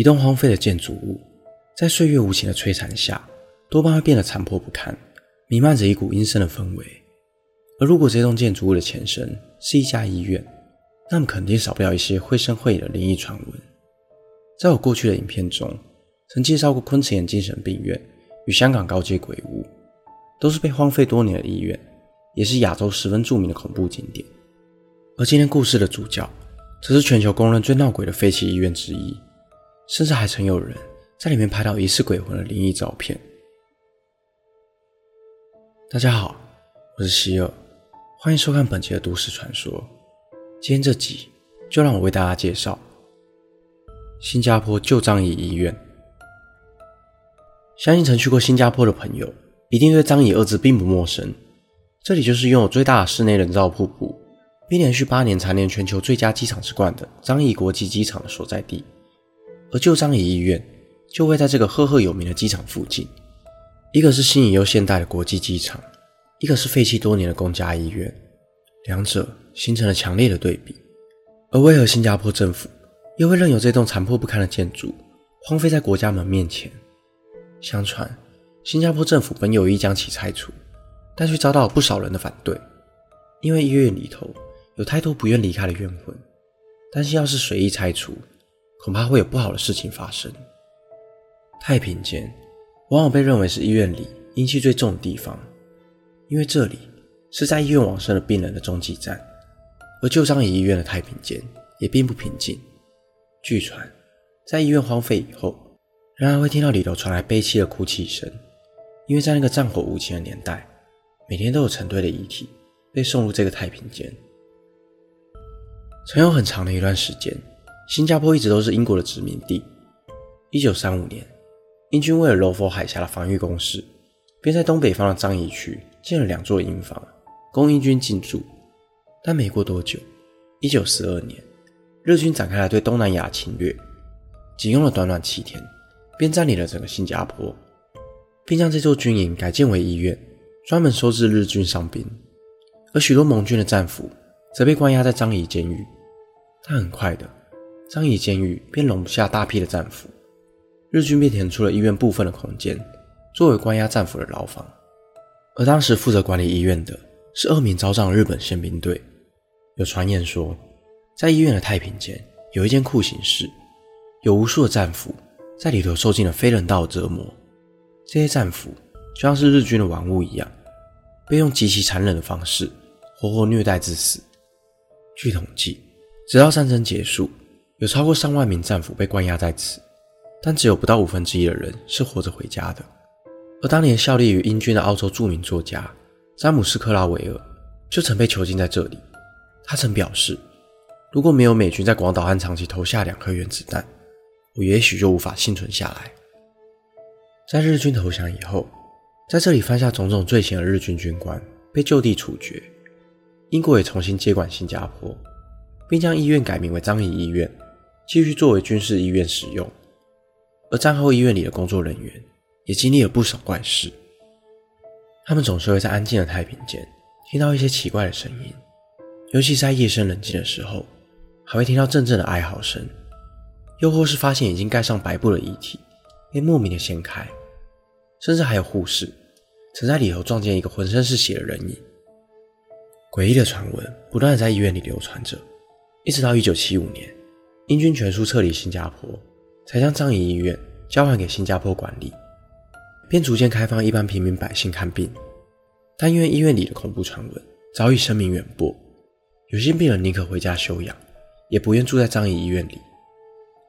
一栋荒废的建筑物，在岁月无情的摧残下，多半会变得残破不堪，弥漫着一股阴森的氛围。而如果这栋建筑物的前身是一家医院，那么肯定少不了一些绘声绘影的灵异传闻。在我过去的影片中，曾介绍过昆池岩精神病院与香港高街鬼屋，都是被荒废多年的医院，也是亚洲十分著名的恐怖景点。而今天故事的主角，则是全球公认最闹鬼的废弃医院之一，甚至还曾有人在里面拍到疑似鬼魂的灵异照片。大家好，我是希尔，欢迎收看本期的都市传说。今天这集就让我为大家介绍新加坡旧樟宜医院。相信曾去过新加坡的朋友，一定对“樟宜”二字并不陌生。这里就是拥有最大的室内人造瀑布。并连续八年蝉联全球最佳机场之冠的樟宜国际机场的所在地，而旧樟宜医院就位在这个赫赫有名的机场附近。一个是新颖又现代的国际机场，一个是废弃多年的公家医院，两者形成了强烈的对比。而为何新加坡政府又会任由这栋残破不堪的建筑荒废在国家门面前？相传，新加坡政府本有意将其拆除，但却遭到不少人的反对，因为医院里头。有太多不愿离开的冤魂，担心要是随意拆除，恐怕会有不好的事情发生。太平间往往被认为是医院里阴气最重的地方，因为这里是在医院往生的病人的中继站。而旧樟宜医院的太平间也并不平静。据传，在医院荒废以后，仍然会听到里头传来悲凄的哭泣声，因为在那个战火无情的年代，每天都有成堆的遗体被送入这个太平间。曾有很长的一段时间，新加坡一直都是英国的殖民地。一九三五年，英军为了柔佛海峡的防御工事，便在东北方的樟宜区建了两座营房，供英军进驻。但没过多久，一九四二年，日军展开了对东南亚侵略，仅用了短短七天，便占领了整个新加坡，并将这座军营改建为医院，专门收治日军伤兵。而许多盟军的战俘，则被关押在樟宜监狱，但很快的，樟宜监狱便容不下大批的战俘，日军便填出了医院部分的空间，作为关押战俘的牢房。而当时负责管理医院的是恶名昭彰的日本宪兵队。有传言说，在医院的太平间有一间酷刑室，有无数的战俘在里头受尽了非人道的折磨。这些战俘就像是日军的玩物一样，被用极其残忍的方式活活虐待致死。据统计，直到战争结束，有超过上万名战俘被关押在此，但只有不到五分之一的人是活着回家的。而当年效力于英军的澳洲著名作家詹姆斯·克拉维尔就曾被囚禁在这里。他曾表示，如果没有美军在广岛和长崎投下两颗原子弹，我也许就无法幸存下来。在日军投降以后，在这里犯下种种罪行的日军军官被就地处决。英国也重新接管新加坡，并将医院改名为樟宜医院，继续作为军事医院使用。而战后医院里的工作人员也经历了不少怪事，他们总是会在安静的太平间听到一些奇怪的声音，尤其在夜深人静的时候，还会听到阵阵的哀嚎声，又或是发现已经盖上白布的遗体被莫名的掀开，甚至还有护士曾在里头撞见一个浑身是血的人影。诡异的传闻不断的在医院里流传着，一直到1975年，英军全数撤离新加坡，才将樟宜医院交还给新加坡管理，便逐渐开放一般平民百姓看病。但因为医院里的恐怖传闻早已声名远播，有些病人宁可回家休养，也不愿住在樟宜医院里。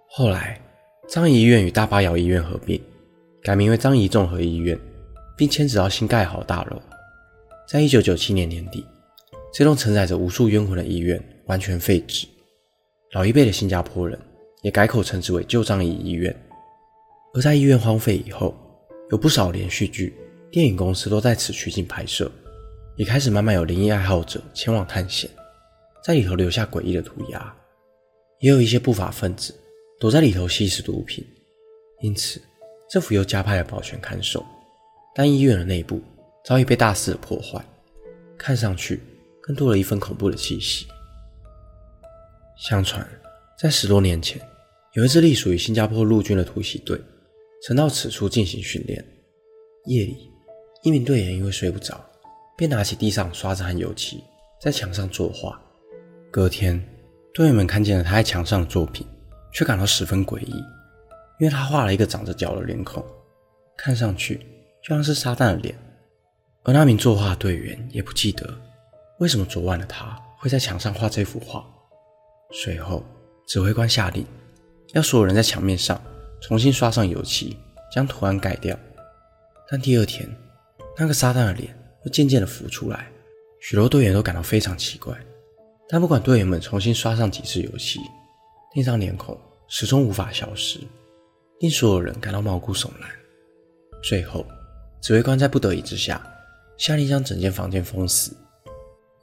后来，樟宜医院与大巴窑医院合并，改名为樟宜综合医院，并迁址到新盖好大楼。在1997年年底。这栋承载着无数冤魂的医院完全废止，老一辈的新加坡人也改口称之为旧樟宜医院。而在医院荒废以后，有不少连续剧、电影公司都在此取景拍摄，也开始慢慢有灵异爱好者前往探险，在里头留下诡异的涂鸦。也有一些不法分子躲在里头吸食毒品，因此政府又加派了保全看守。但医院的内部早已被大肆的破坏，看上去。更多了一份恐怖的气息。相传，在十多年前，有一支隶属于新加坡陆军的突袭队，曾到此处进行训练。夜里，一名队员因为睡不着，便拿起地上刷子和油漆，在墙上作画。隔天，队员们看见了他在墙上的作品，却感到十分诡异，因为他画了一个长着角的脸孔，看上去就像是撒旦的脸。而那名作画队员也不记得为什么昨晚的他会在墙上画这幅画。随后，指挥官下令要所有人在墙面上重新刷上油漆，将图案改掉。但第二天，那个撒旦的脸又渐渐地浮出来，许多队员都感到非常奇怪。但不管队员们重新刷上几次油漆，那张脸孔始终无法消失，令所有人感到毛骨悚然。最后，指挥官在不得已之下，下令将整间房间封死。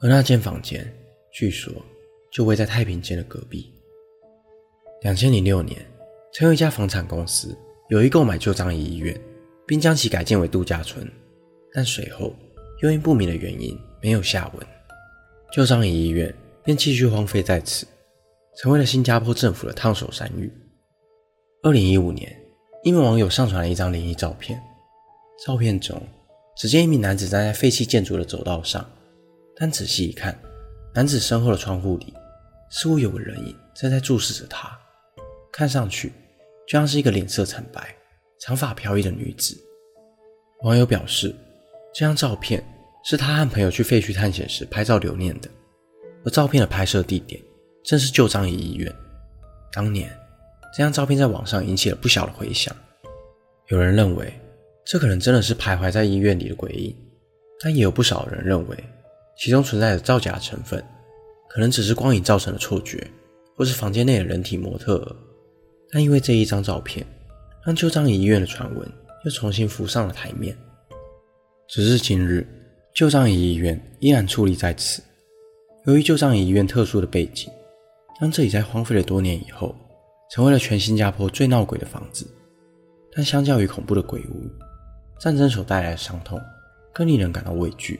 而那间房间，据说就位在太平间的隔壁。两千零六年，曾有一家房产公司有意购买旧樟宜医院，并将其改建为度假村，但随后又因不明的原因没有下文，旧樟宜医院便继续荒废在此，成为了新加坡政府的烫手山芋。二零一五年，一名网友上传了一张灵异照片，照片中只见一名男子站在废弃建筑的走道上，但仔细一看，男子身后的窗户里似乎有个人影正在注视着他。看上去就像是一个脸色惨白、长发飘逸的女子。网友表示，这张照片是他和朋友去废墟探险时拍照留念的，而照片的拍摄地点正是旧张仪医院。当年，这张照片在网上引起了不小的回响。有人认为这可能真的是徘徊在医院里的鬼影，但也有不少人认为其中存在着造假成分，可能只是光影造成的错觉，或是房间内的人体模特。但因为这一张照片，让旧樟宜医院的传闻又重新浮上了台面。直至今日，旧樟宜医院依然矗立在此。由于旧樟宜医院特殊的背景，让这里在荒废了多年以后，成为了全新加坡最闹鬼的房子。但相较于恐怖的鬼屋，战争所带来的伤痛更令人感到畏惧。